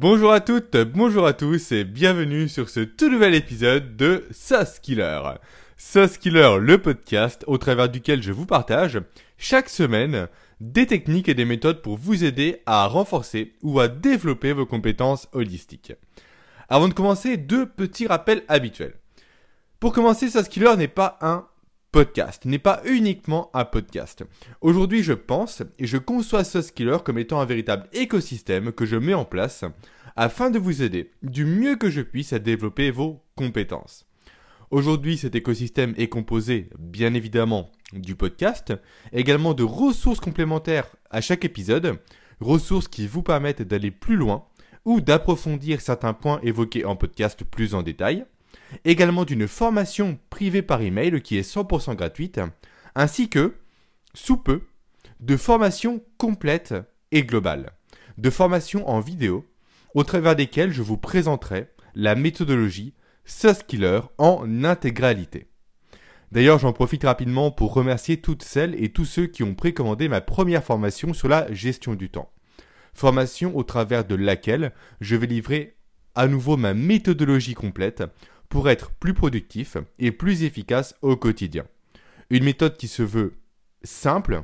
Bonjour à toutes, bonjour à tous et bienvenue sur ce tout nouvel épisode de Sauce Killer. Sauce Killer, le podcast au travers duquel je vous partage chaque semaine des techniques et des méthodes pour vous aider à renforcer ou à développer vos compétences holistiques. Avant de commencer, deux petits rappels habituels. Pour commencer, Sauce Killer n'est pas un podcast, n'est pas uniquement un podcast. Aujourd'hui, je pense et je conçois Sauce Killer comme étant un véritable écosystème que je mets en place afin de vous aider du mieux que je puisse à développer vos compétences. Aujourd'hui, cet écosystème est composé, bien évidemment, du podcast, également de ressources complémentaires à chaque épisode, ressources qui vous permettent d'aller plus loin ou d'approfondir certains points évoqués en podcast plus en détail, également d'une formation privée par email qui est 100% gratuite, ainsi que, sous peu, de formations complètes et globales, de formations en vidéo, au travers desquelles je vous présenterai la méthodologie Killer en intégralité. D'ailleurs, j'en profite rapidement pour remercier toutes celles et tous ceux qui ont précommandé ma première formation sur la gestion du temps. Formation au travers de laquelle je vais livrer à nouveau ma méthodologie complète pour être plus productif et plus efficace au quotidien. Une méthode qui se veut simple,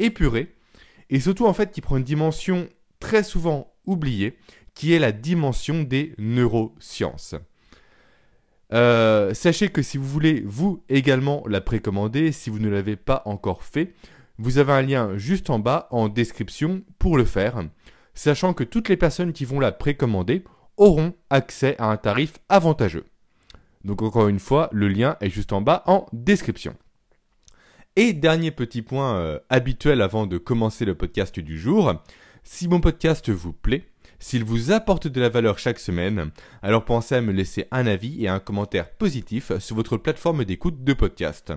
épurée, et surtout en fait qui prend une dimension très souvent oubliée, qui est la dimension des neurosciences. Euh, sachez que si vous voulez vous également la précommander, si vous ne l'avez pas encore fait, vous avez un lien juste en bas en description pour le faire, sachant que toutes les personnes qui vont la précommander auront accès à un tarif avantageux. Donc encore une fois, le lien est juste en bas en description. Et dernier petit point euh, habituel avant de commencer le podcast du jour, si mon podcast vous plaît, s'il vous apporte de la valeur chaque semaine, alors pensez à me laisser un avis et un commentaire positif sur votre plateforme d'écoute de podcast.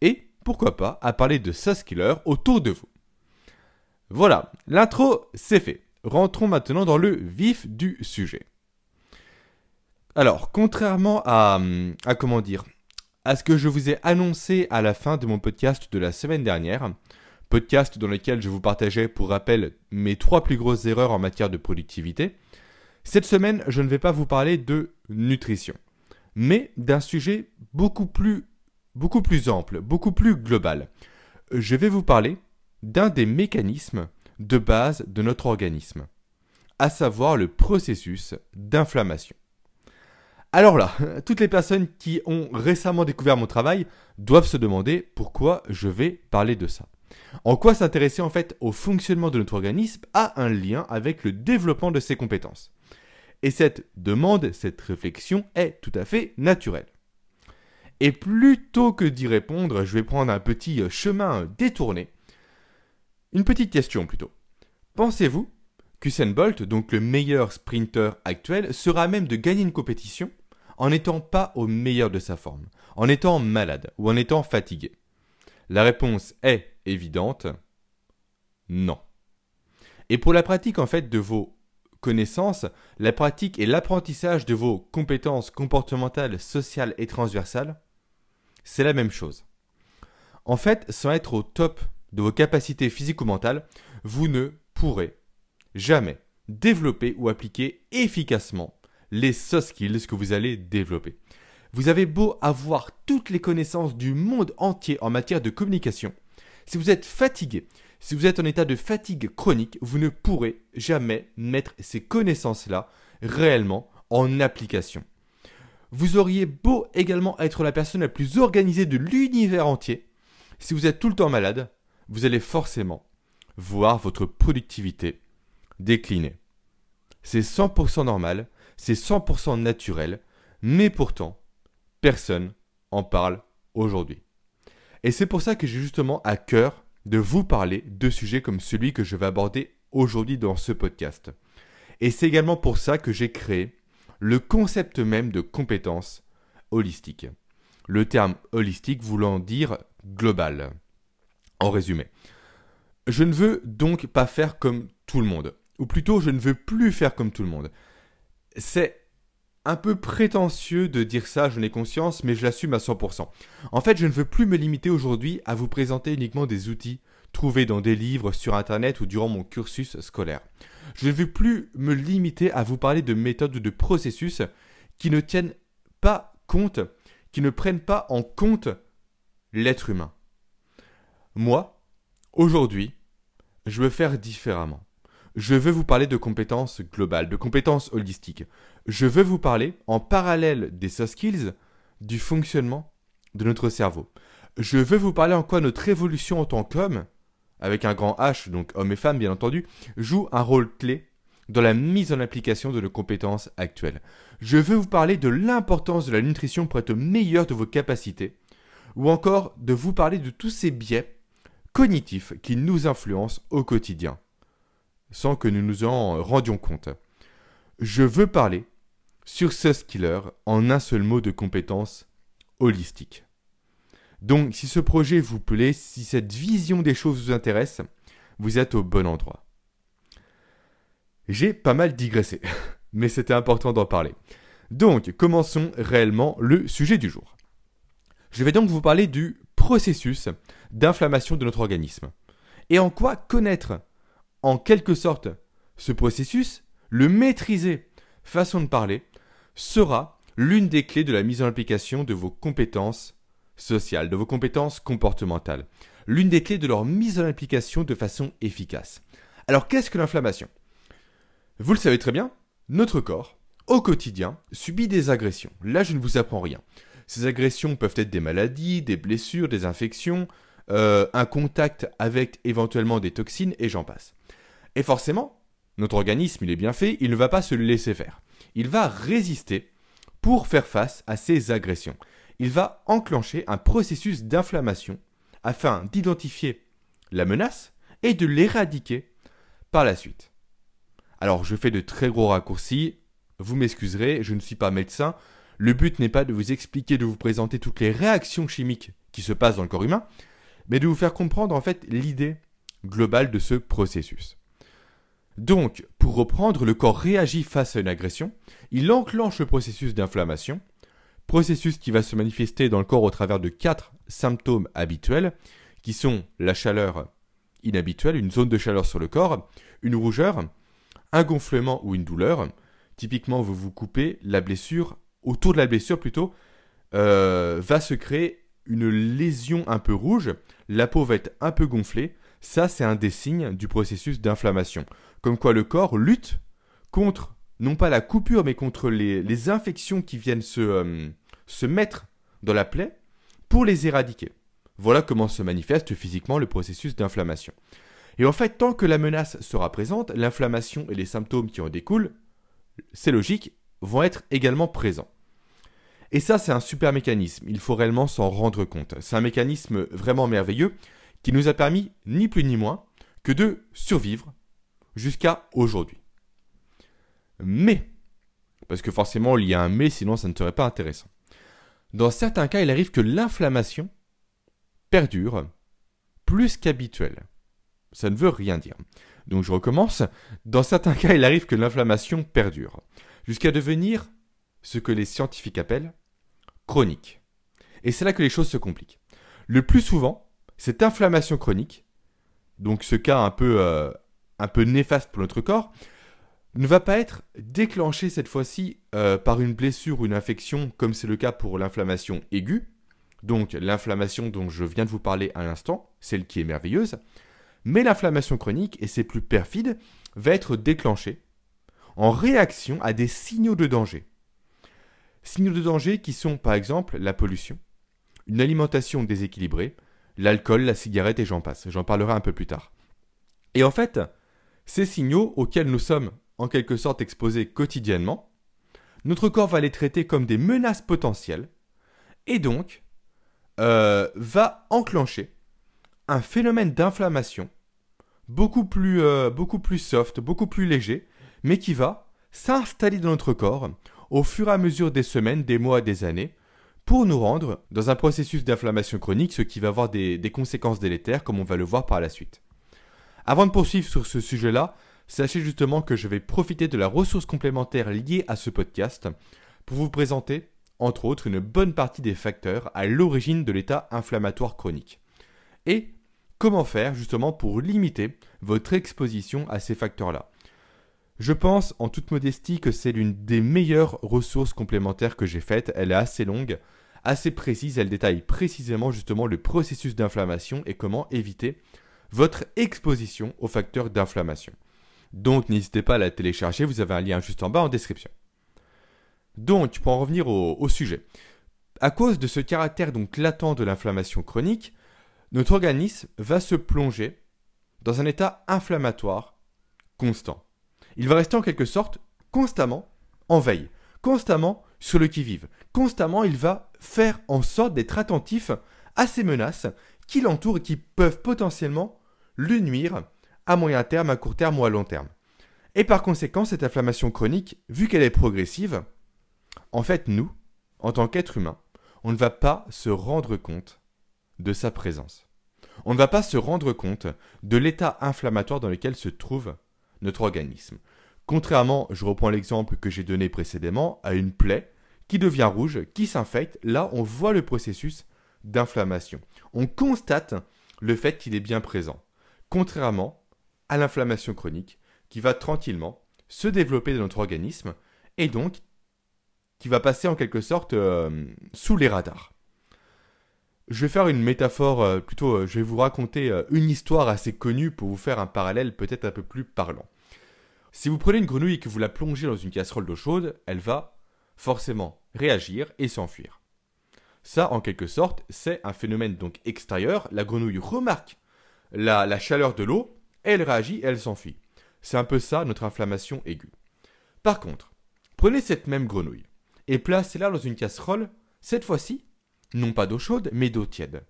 Et pourquoi pas à parler de Killer autour de vous. Voilà, l'intro c'est fait. Rentrons maintenant dans le vif du sujet. Alors, contrairement à, à comment dire, à ce que je vous ai annoncé à la fin de mon podcast de la semaine dernière, podcast dans lequel je vous partageais pour rappel mes trois plus grosses erreurs en matière de productivité, cette semaine je ne vais pas vous parler de nutrition, mais d'un sujet beaucoup plus, beaucoup plus ample, beaucoup plus global. Je vais vous parler d'un des mécanismes de base de notre organisme, à savoir le processus d'inflammation. Alors là, toutes les personnes qui ont récemment découvert mon travail doivent se demander pourquoi je vais parler de ça. En quoi s'intéresser en fait au fonctionnement de notre organisme a un lien avec le développement de ses compétences. Et cette demande, cette réflexion est tout à fait naturelle. Et plutôt que d'y répondre, je vais prendre un petit chemin détourné. Une petite question plutôt. Pensez-vous qu'Usain Bolt, donc le meilleur sprinter actuel, sera à même de gagner une compétition en n'étant pas au meilleur de sa forme, en étant malade ou en étant fatigué La réponse est évidente Non. Et pour la pratique en fait de vos connaissances, la pratique et l'apprentissage de vos compétences comportementales, sociales et transversales, c'est la même chose. En fait, sans être au top de vos capacités physiques ou mentales, vous ne pourrez jamais développer ou appliquer efficacement les soft skills que vous allez développer. Vous avez beau avoir toutes les connaissances du monde entier en matière de communication, si vous êtes fatigué, si vous êtes en état de fatigue chronique, vous ne pourrez jamais mettre ces connaissances-là réellement en application. Vous auriez beau également être la personne la plus organisée de l'univers entier, si vous êtes tout le temps malade, vous allez forcément voir votre productivité décliner. C'est 100% normal, c'est 100% naturel, mais pourtant, personne en parle aujourd'hui. Et c'est pour ça que j'ai justement à cœur de vous parler de sujets comme celui que je vais aborder aujourd'hui dans ce podcast. Et c'est également pour ça que j'ai créé le concept même de compétence holistique. Le terme holistique voulant dire global. En résumé. Je ne veux donc pas faire comme tout le monde. Ou plutôt, je ne veux plus faire comme tout le monde. C'est un peu prétentieux de dire ça, je n'ai conscience, mais je l'assume à 100%. En fait, je ne veux plus me limiter aujourd'hui à vous présenter uniquement des outils trouvés dans des livres, sur Internet ou durant mon cursus scolaire. Je ne veux plus me limiter à vous parler de méthodes ou de processus qui ne tiennent pas compte, qui ne prennent pas en compte l'être humain. Moi, aujourd'hui, je veux faire différemment. Je veux vous parler de compétences globales, de compétences holistiques. Je veux vous parler, en parallèle des soft skills, du fonctionnement de notre cerveau. Je veux vous parler en quoi notre évolution en tant qu'homme, avec un grand H, donc homme et femme bien entendu, joue un rôle clé dans la mise en application de nos compétences actuelles. Je veux vous parler de l'importance de la nutrition pour être meilleur de vos capacités, ou encore de vous parler de tous ces biais cognitifs qui nous influencent au quotidien, sans que nous nous en rendions compte. Je veux parler sur ce skiller en un seul mot de compétences holistiques. Donc si ce projet vous plaît, si cette vision des choses vous intéresse, vous êtes au bon endroit. J'ai pas mal digressé, mais c'était important d'en parler. Donc commençons réellement le sujet du jour. Je vais donc vous parler du processus d'inflammation de notre organisme. Et en quoi connaître, en quelque sorte, ce processus, le maîtriser, façon de parler, sera l'une des clés de la mise en application de vos compétences sociales, de vos compétences comportementales. L'une des clés de leur mise en application de façon efficace. Alors qu'est-ce que l'inflammation? Vous le savez très bien, notre corps, au quotidien, subit des agressions. Là, je ne vous apprends rien. Ces agressions peuvent être des maladies, des blessures, des infections, euh, un contact avec éventuellement des toxines et j'en passe. Et forcément, notre organisme, il est bien fait, il ne va pas se laisser faire. Il va résister pour faire face à ces agressions il va enclencher un processus d'inflammation afin d'identifier la menace et de l'éradiquer par la suite. Alors je fais de très gros raccourcis, vous m'excuserez, je ne suis pas médecin, le but n'est pas de vous expliquer, de vous présenter toutes les réactions chimiques qui se passent dans le corps humain, mais de vous faire comprendre en fait l'idée globale de ce processus. Donc, pour reprendre, le corps réagit face à une agression, il enclenche le processus d'inflammation, processus qui va se manifester dans le corps au travers de quatre symptômes habituels, qui sont la chaleur inhabituelle, une zone de chaleur sur le corps, une rougeur, un gonflement ou une douleur. Typiquement, vous vous coupez, la blessure, autour de la blessure plutôt, euh, va se créer une lésion un peu rouge, la peau va être un peu gonflée. Ça, c'est un des signes du processus d'inflammation. Comme quoi le corps lutte contre, non pas la coupure, mais contre les, infections qui viennent se, euh, se mettre dans la plaie pour les éradiquer. Voilà comment se manifeste physiquement le processus d'inflammation. Et en fait, tant que la menace sera présente, l'inflammation et les symptômes qui en découlent, c'est logique, vont être également présents. Et ça, c'est un super mécanisme, il faut réellement s'en rendre compte. C'est un mécanisme vraiment merveilleux qui nous a permis, ni plus ni moins, que de survivre jusqu'à aujourd'hui. Mais, parce que forcément il y a un mais, sinon ça ne serait pas intéressant. Dans certains cas, il arrive que l'inflammation perdure plus qu'habituel. Ça ne veut rien dire. Donc je recommence. Dans certains cas, il arrive que l'inflammation perdure, jusqu'à devenir ce que les scientifiques appellent chronique. Et c'est là que les choses se compliquent. Le plus souvent, cette inflammation chronique, donc ce cas un peu, euh, un peu néfaste pour notre corps, ne va pas être déclenché cette fois-ci euh, par une blessure ou une infection, comme c'est le cas pour l'inflammation aiguë, donc l'inflammation dont je viens de vous parler à l'instant, celle qui est merveilleuse, mais l'inflammation chronique, et c'est plus perfide, va être déclenchée en réaction à des signaux de danger. Signaux de danger qui sont par exemple la pollution, une alimentation déséquilibrée, l'alcool, la cigarette et j'en passe. J'en parlerai un peu plus tard. Et en fait, ces signaux auxquels nous sommes en quelque sorte exposés quotidiennement, notre corps va les traiter comme des menaces potentielles et donc euh, va enclencher un phénomène d'inflammation euh, beaucoup plus soft, beaucoup plus léger, mais qui va s'installer dans notre corps au fur et à mesure des semaines, des mois, des années, pour nous rendre dans un processus d'inflammation chronique, ce qui va avoir des conséquences délétères, comme on va le voir par la suite. Avant de poursuivre sur ce sujet-là, sachez justement que je vais profiter de la ressource complémentaire liée à ce podcast pour vous présenter, entre autres, une bonne partie des facteurs à l'origine de l'état inflammatoire chronique. Et comment faire justement pour limiter votre exposition à ces facteurs-là? Je pense en toute modestie que c'est l'une des meilleures ressources complémentaires que j'ai faites. Elle est assez longue, assez précise, elle détaille précisément justement le processus d'inflammation et comment éviter votre exposition aux facteurs d'inflammation. Donc n'hésitez pas à la télécharger, vous avez un lien juste en bas en description. Donc, pour en revenir au, au sujet, à cause de ce caractère donc latent de l'inflammation chronique, notre organisme va se plonger dans un état inflammatoire constant. Il va rester en quelque sorte constamment en veille, constamment sur le qui-vive. Constamment, il va faire en sorte d'être attentif à ces menaces qui l'entourent et qui peuvent potentiellement lui nuire à moyen terme, à court terme ou à long terme. Et par conséquent, cette inflammation chronique, vu qu'elle est progressive, en fait, nous, en tant qu'être humain, on ne va pas se rendre compte de sa présence. On ne va pas se rendre compte de l'état inflammatoire dans lequel se trouve notre organisme. Contrairement, je reprends l'exemple que j'ai donné précédemment, à une plaie qui devient rouge, qui s'infecte, là on voit le processus d'inflammation. On constate le fait qu'il est bien présent. Contrairement à l'inflammation chronique qui va tranquillement se développer dans notre organisme et donc qui va passer en quelque sorte euh, sous les radars. Je vais faire une métaphore, euh, plutôt euh, je vais vous raconter une histoire assez connue pour vous faire un parallèle peut-être un peu plus parlant. Si vous prenez une grenouille et que vous la plongez dans une casserole d'eau chaude, elle va forcément réagir et s'enfuir. Ça, en quelque sorte, c'est un phénomène donc extérieur. La grenouille remarque la, la chaleur de l'eau, elle réagit et elle s'enfuit. C'est un peu ça notre inflammation aiguë. Par contre, prenez cette même grenouille et placez-la dans une casserole, cette fois-ci, non pas d'eau chaude, mais d'eau tiède.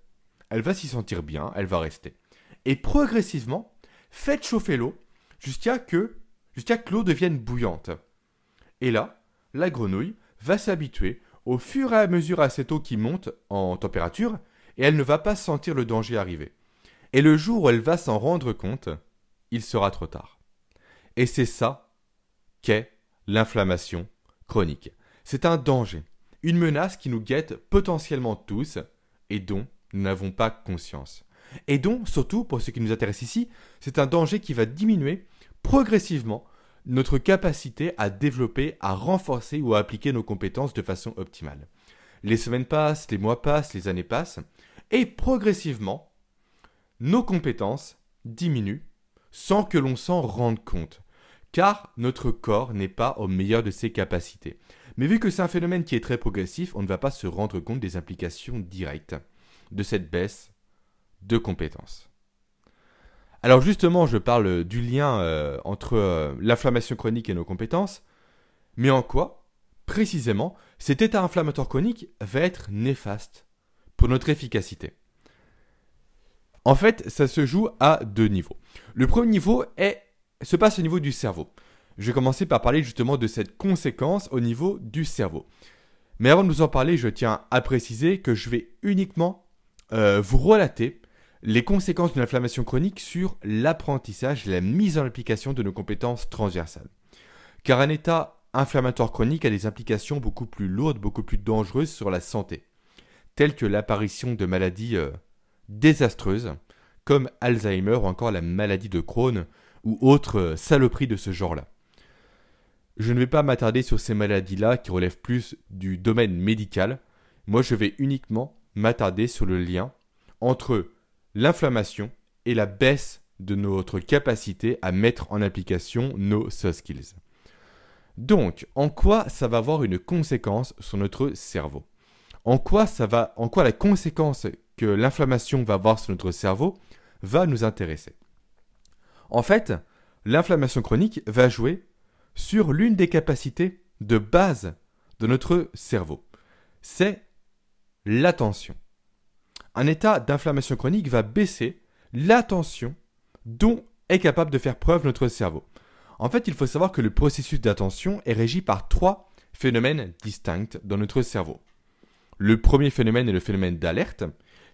Elle va s'y sentir bien, elle va rester. Et progressivement, faites chauffer l'eau jusqu'à que jusqu'à que l'eau devienne bouillante. Et là, la grenouille va s'habituer au fur et à mesure à cette eau qui monte en température et elle ne va pas sentir le danger arriver. Et le jour où elle va s'en rendre compte, il sera trop tard. Et c'est ça qu'est l'inflammation chronique. C'est un danger, une menace qui nous guette potentiellement tous et dont nous n'avons pas conscience. Et dont, surtout pour ce qui nous intéresse ici, c'est un danger qui va diminuer progressivement notre capacité à développer, à renforcer ou à appliquer nos compétences de façon optimale. Les semaines passent, les mois passent, les années passent, et progressivement, nos compétences diminuent sans que l'on s'en rende compte, car notre corps n'est pas au meilleur de ses capacités. Mais vu que c'est un phénomène qui est très progressif, on ne va pas se rendre compte des implications directes de cette baisse de compétences. Alors justement, je parle du lien euh, entre euh, l'inflammation chronique et nos compétences, mais en quoi, précisément, cet état inflammatoire chronique va être néfaste pour notre efficacité? En fait, ça se joue à deux niveaux. Le premier niveau se passe au niveau du cerveau. Je vais commencer par parler justement de cette conséquence au niveau du cerveau. Mais avant de vous en parler, je tiens à préciser que je vais uniquement euh, vous relater les conséquences d'une inflammation chronique sur l'apprentissage la mise en application de nos compétences transversales. Car un état inflammatoire chronique a des implications beaucoup plus lourdes, beaucoup plus dangereuses sur la santé, telles que l'apparition de maladies euh, désastreuses, comme Alzheimer ou encore la maladie de Crohn, ou autres euh, saloperies de ce genre-là. Je ne vais pas m'attarder sur ces maladies-là qui relèvent plus du domaine médical, moi je vais uniquement m'attarder sur le lien entre l'inflammation et la baisse de notre capacité à mettre en application nos soft skills. Donc, en quoi ça va avoir une conséquence sur notre cerveau? En quoi en quoi la conséquence que l'inflammation va avoir sur notre cerveau va nous intéresser? En fait, l'inflammation chronique va jouer sur l'une des capacités de base de notre cerveau. C'est l'attention un état d'inflammation chronique va baisser l'attention dont est capable de faire preuve notre cerveau. En fait, il faut savoir que le processus d'attention est régi par trois phénomènes distincts dans notre cerveau. Le premier phénomène est le phénomène d'alerte,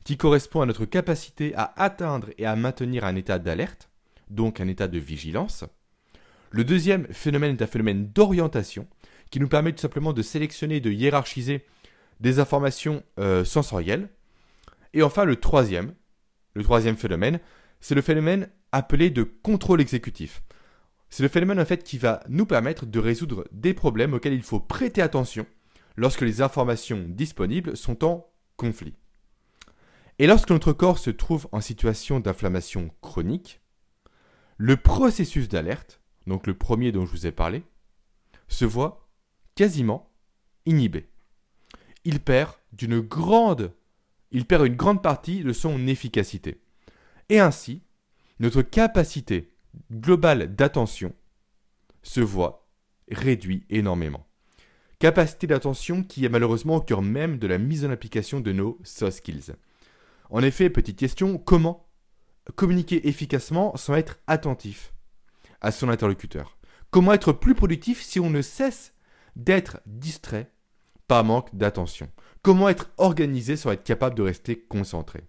qui correspond à notre capacité à atteindre et à maintenir un état d'alerte, donc un état de vigilance. Le deuxième phénomène est un phénomène d'orientation, qui nous permet tout simplement de sélectionner de hiérarchiser des informations euh, sensorielles, et enfin, le troisième, le troisième phénomène, c'est le phénomène appelé de contrôle exécutif. C'est le phénomène en fait qui va nous permettre de résoudre des problèmes auxquels il faut prêter attention lorsque les informations disponibles sont en conflit. Et lorsque notre corps se trouve en situation d'inflammation chronique, le processus d'alerte, donc le premier dont je vous ai parlé, se voit quasiment inhibé. Il perd il perd une grande partie de son efficacité. Et ainsi, notre capacité globale d'attention se voit réduite énormément. Capacité d'attention qui est malheureusement au cœur même de la mise en application de nos soft skills. En effet, petite question, comment communiquer efficacement sans être attentif? À son interlocuteur Comment être plus productif si on ne cesse d'être distrait par manque d'attention? Comment être organisé sans être capable de rester concentré?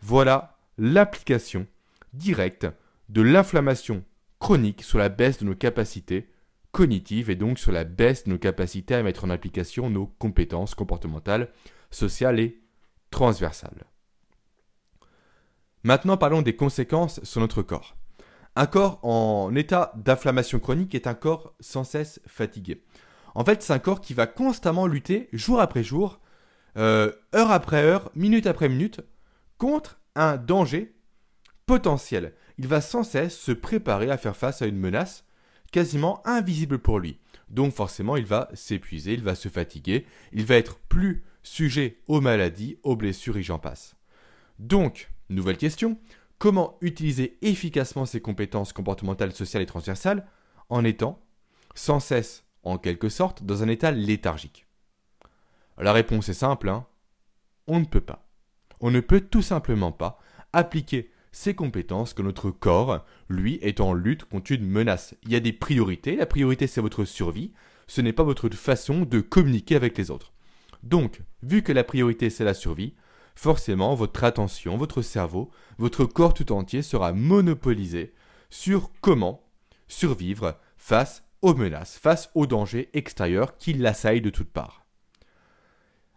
Voilà l'application directe de l'inflammation chronique sur la baisse de nos capacités cognitives et donc sur la baisse de nos capacités à mettre en application nos compétences comportementales, sociales et transversales. Maintenant parlons des conséquences sur notre corps. Un corps en état d'inflammation chronique est un corps sans cesse fatigué. En fait, c'est un corps qui va constamment lutter jour après jour, euh, heure après heure, minute après minute, contre un danger potentiel. Il va sans cesse se préparer à faire face à une menace quasiment invisible pour lui. Donc forcément, il va s'épuiser, il va se fatiguer, il va être plus sujet aux maladies, aux blessures et j'en passe. Donc, nouvelle question, comment utiliser efficacement ses compétences comportementales, sociales et transversales en étant sans cesse, en quelque sorte, dans un état léthargique La réponse est simple, hein on ne peut pas. On ne peut tout simplement pas appliquer ces compétences que notre corps, lui, est en lutte contre une menace. Il y a des priorités. La priorité, c'est votre survie. Ce n'est pas votre façon de communiquer avec les autres. Donc, vu que la priorité, c'est la survie, forcément, votre attention, votre cerveau, votre corps tout entier sera monopolisé sur comment survivre face aux menaces, face aux dangers extérieurs qui l'assaillent de toutes parts.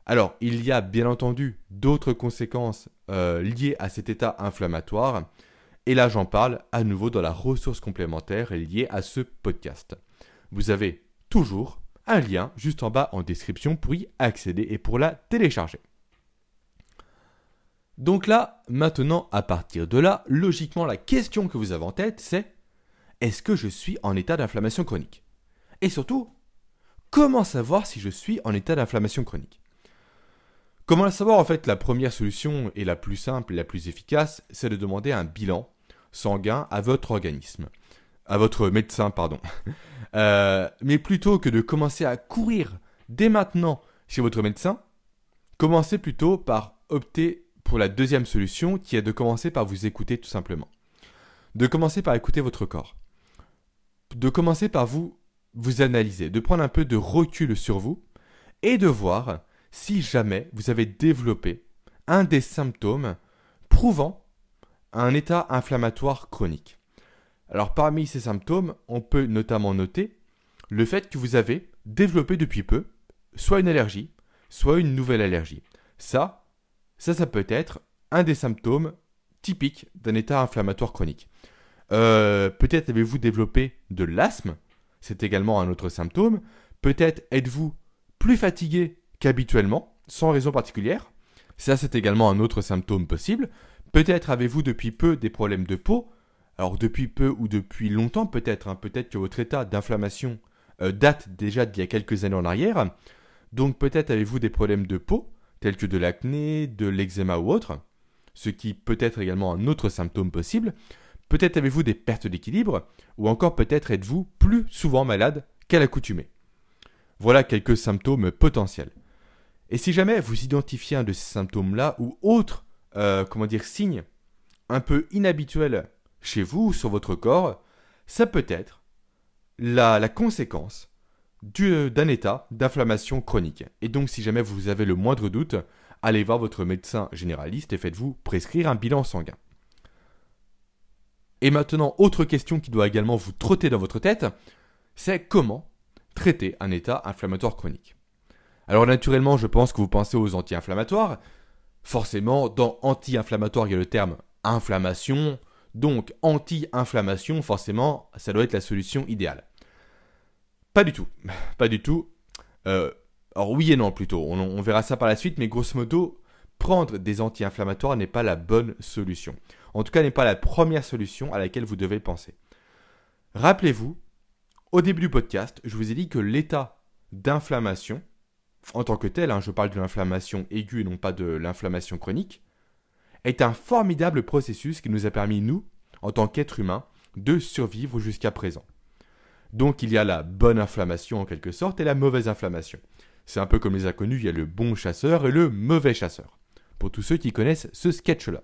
Alors, il y a bien entendu d'autres conséquences euh, liées à cet état inflammatoire, et là j'en parle à nouveau dans la ressource complémentaire liée à ce podcast. Vous avez toujours un lien juste en bas en description pour y accéder et pour la télécharger. Donc là, maintenant, à partir de là, logiquement, la question que vous avez en tête, c'est est-ce que je suis en état d'inflammation chronique? Et surtout, comment savoir si je suis en état d'inflammation chronique? Comment le savoir En fait, la première solution et la plus simple et la plus efficace, c'est de demander un bilan sanguin à votre organisme, à votre médecin, pardon. Euh, mais plutôt que de commencer à courir dès maintenant chez votre médecin, commencez plutôt par opter pour la deuxième solution qui est de commencer par vous écouter tout simplement. De commencer par écouter votre corps. De commencer par vous analyser, de prendre un peu de recul sur vous et de voir si jamais vous avez développé un des symptômes prouvant un état inflammatoire chronique. Alors parmi ces symptômes, on peut notamment noter le fait que vous avez développé depuis peu soit une allergie, soit une nouvelle allergie. Ça, ça, ça peut être un des symptômes typiques d'un état inflammatoire chronique. Euh, peut-être avez-vous développé de l'asthme, c'est également un autre symptôme. Peut-être êtes-vous plus fatigué qu'habituellement, sans raison particulière. Ça, c'est également un autre symptôme possible. Peut-être avez-vous depuis peu des problèmes de peau. Alors depuis peu ou depuis longtemps peut-être. Hein. Peut-être que votre état d'inflammation euh, date déjà d'il y a quelques années en arrière. Donc peut-être avez-vous des problèmes de peau, tels que de l'acné, de l'eczéma ou autre. Ce qui peut être également un autre symptôme possible. Peut-être avez-vous des pertes d'équilibre, ou encore peut-être êtes-vous plus souvent malade qu'à l'accoutumée. Voilà quelques symptômes potentiels. Et si jamais vous identifiez un de ces symptômes-là ou autre, euh, comment dire, signe un peu inhabituel chez vous ou sur votre corps, ça peut être la, la conséquence d'un état d'inflammation chronique. Et donc si jamais vous avez le moindre doute, allez voir votre médecin généraliste et faites-vous prescrire un bilan sanguin. Et maintenant, autre question qui doit également vous trotter dans votre tête, c'est comment traiter un état inflammatoire chronique? Alors naturellement, je pense que vous pensez aux anti-inflammatoires. Forcément, dans anti-inflammatoire, il y a le terme inflammation. Donc, anti-inflammation, forcément, ça doit être la solution idéale. Pas du tout. Pas du tout. Euh, alors oui et non plutôt. On, on, verra ça par la suite, mais grosso modo, prendre des anti-inflammatoires n'est pas la bonne solution. En tout cas, n'est pas la première solution à laquelle vous devez penser. Rappelez-vous, au début du podcast, je vous ai dit que l'état d'inflammation, en tant que tel, hein, je parle de l'inflammation aiguë et non pas de l'inflammation chronique, est un formidable processus qui nous a permis, nous, en tant qu'êtres humains, de survivre jusqu'à présent. Donc il y a la bonne inflammation en quelque sorte et la mauvaise inflammation. C'est un peu comme les inconnus, il y a le bon chasseur et le mauvais chasseur. Pour tous ceux qui connaissent ce sketch-là.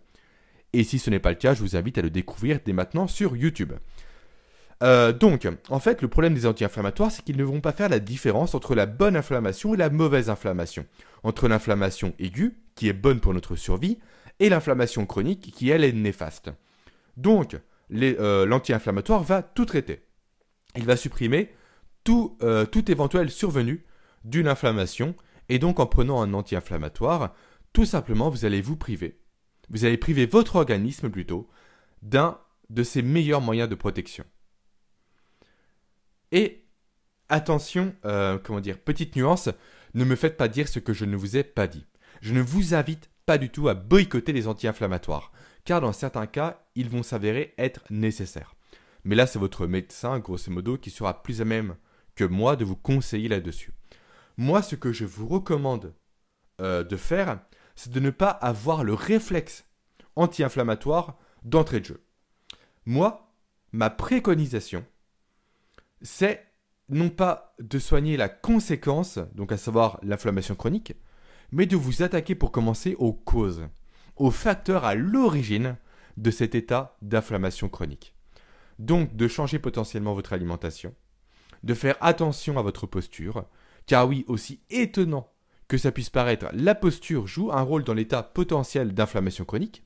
Et si ce n'est pas le cas, je vous invite à le découvrir dès maintenant sur YouTube. Euh, donc, en fait, le problème des anti-inflammatoires, c'est qu'ils ne vont pas faire la différence entre la bonne inflammation et la mauvaise inflammation. Entre l'inflammation aiguë, qui est bonne pour notre survie, et l'inflammation chronique, qui elle est néfaste. Donc, euh, l'anti-inflammatoire va tout traiter. Il va supprimer tout, euh, tout éventuel survenu d'une inflammation, et donc en prenant un anti-inflammatoire, tout simplement, vous allez vous priver vous allez priver votre organisme plutôt d'un de ses meilleurs moyens de protection. Et attention, euh, comment dire, petite nuance, ne me faites pas dire ce que je ne vous ai pas dit. Je ne vous invite pas du tout à boycotter les anti-inflammatoires, car dans certains cas, ils vont s'avérer être nécessaires. Mais là, c'est votre médecin, grosso modo, qui sera plus à même que moi de vous conseiller là-dessus. Moi, ce que je vous recommande euh, de faire, c'est de ne pas avoir le réflexe anti-inflammatoire d'entrée de jeu. Moi, ma préconisation, c'est non pas de soigner la conséquence, donc à savoir l'inflammation chronique, mais de vous attaquer pour commencer aux causes, aux facteurs à l'origine de cet état d'inflammation chronique. Donc de changer potentiellement votre alimentation, de faire attention à votre posture, car oui, aussi étonnant que ça puisse paraître, la posture joue un rôle dans l'état potentiel d'inflammation chronique,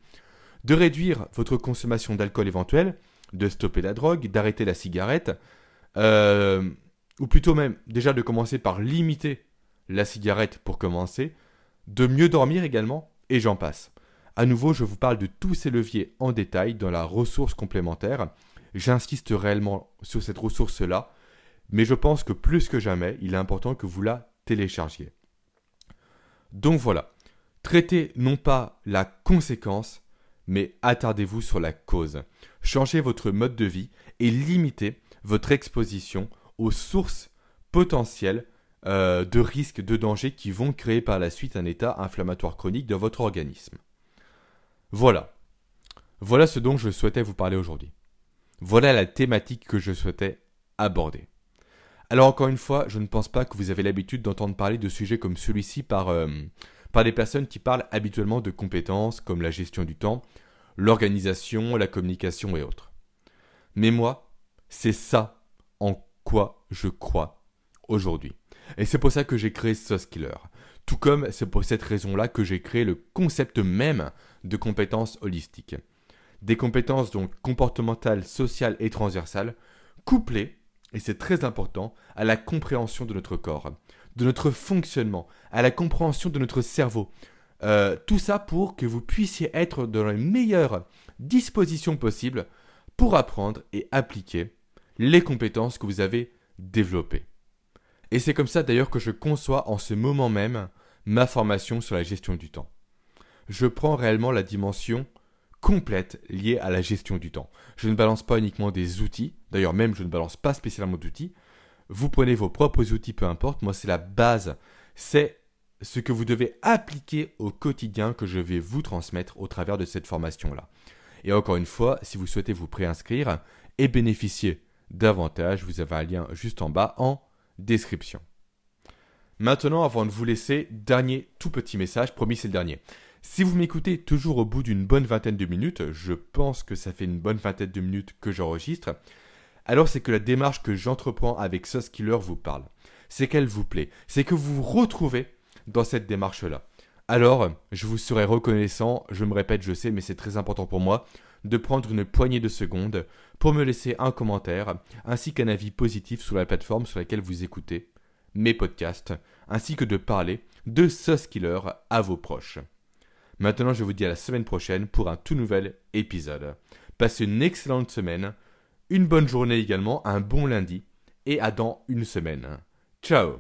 de réduire votre consommation d'alcool éventuelle, de stopper la drogue, d'arrêter la cigarette, euh, ou plutôt même déjà de commencer par limiter la cigarette pour commencer, de mieux dormir également, et j'en passe. À nouveau, je vous parle de tous ces leviers en détail dans la ressource complémentaire. J'insiste réellement sur cette ressource-là, mais je pense que plus que jamais, il est important que vous la téléchargiez. Donc voilà, traitez non pas la conséquence, mais attardez-vous sur la cause. Changez votre mode de vie et limitez votre exposition aux sources potentielles euh, de risques, de dangers qui vont créer par la suite un état inflammatoire chronique de votre organisme. Voilà. Voilà ce dont je souhaitais vous parler aujourd'hui. Voilà la thématique que je souhaitais aborder. Alors encore une fois, je ne pense pas que vous avez l'habitude d'entendre parler de sujets comme celui-ci par, euh, par des personnes qui parlent habituellement de compétences comme la gestion du temps, l'organisation, la communication et autres. Mais moi, c'est ça en quoi je crois aujourd'hui. Et c'est pour ça que j'ai créé Skiller. Tout comme c'est pour cette raison-là que j'ai créé le concept même de compétences holistiques. Des compétences donc comportementales, sociales et transversales, couplées et c'est très important, à la compréhension de notre corps, de notre fonctionnement, à la compréhension de notre cerveau. Euh, tout ça pour que vous puissiez être dans les meilleures dispositions possibles pour apprendre et appliquer les compétences que vous avez développées. Et c'est comme ça d'ailleurs que je conçois en ce moment même ma formation sur la gestion du temps. Je prends réellement la dimension complète liée à la gestion du temps. Je ne balance pas uniquement des outils, d'ailleurs même je ne balance pas spécialement d'outils. Vous prenez vos propres outils, peu importe, moi c'est la base, c'est ce que vous devez appliquer au quotidien que je vais vous transmettre au travers de cette formation-là. Et encore une fois, si vous souhaitez vous préinscrire et bénéficier davantage, vous avez un lien juste en bas en description. Maintenant, avant de vous laisser, dernier tout petit message, promis c'est le dernier. Si vous m'écoutez toujours au bout d'une bonne vingtaine de minutes, je pense que ça fait une bonne vingtaine de minutes que j'enregistre, alors c'est que la démarche que j'entreprends avec Killer vous parle. C'est qu'elle vous plaît. C'est que vous vous retrouvez dans cette démarche-là. Alors, je vous serai reconnaissant, je me répète, je sais, mais c'est très important pour moi, de prendre une poignée de secondes pour me laisser un commentaire, ainsi qu'un avis positif sur la plateforme sur laquelle vous écoutez mes podcasts, ainsi que de parler de Killer à vos proches. Maintenant, je vous dis à la semaine prochaine pour un tout nouvel épisode. Passez une excellente semaine, une bonne journée également, un bon lundi, et à dans une semaine. Ciao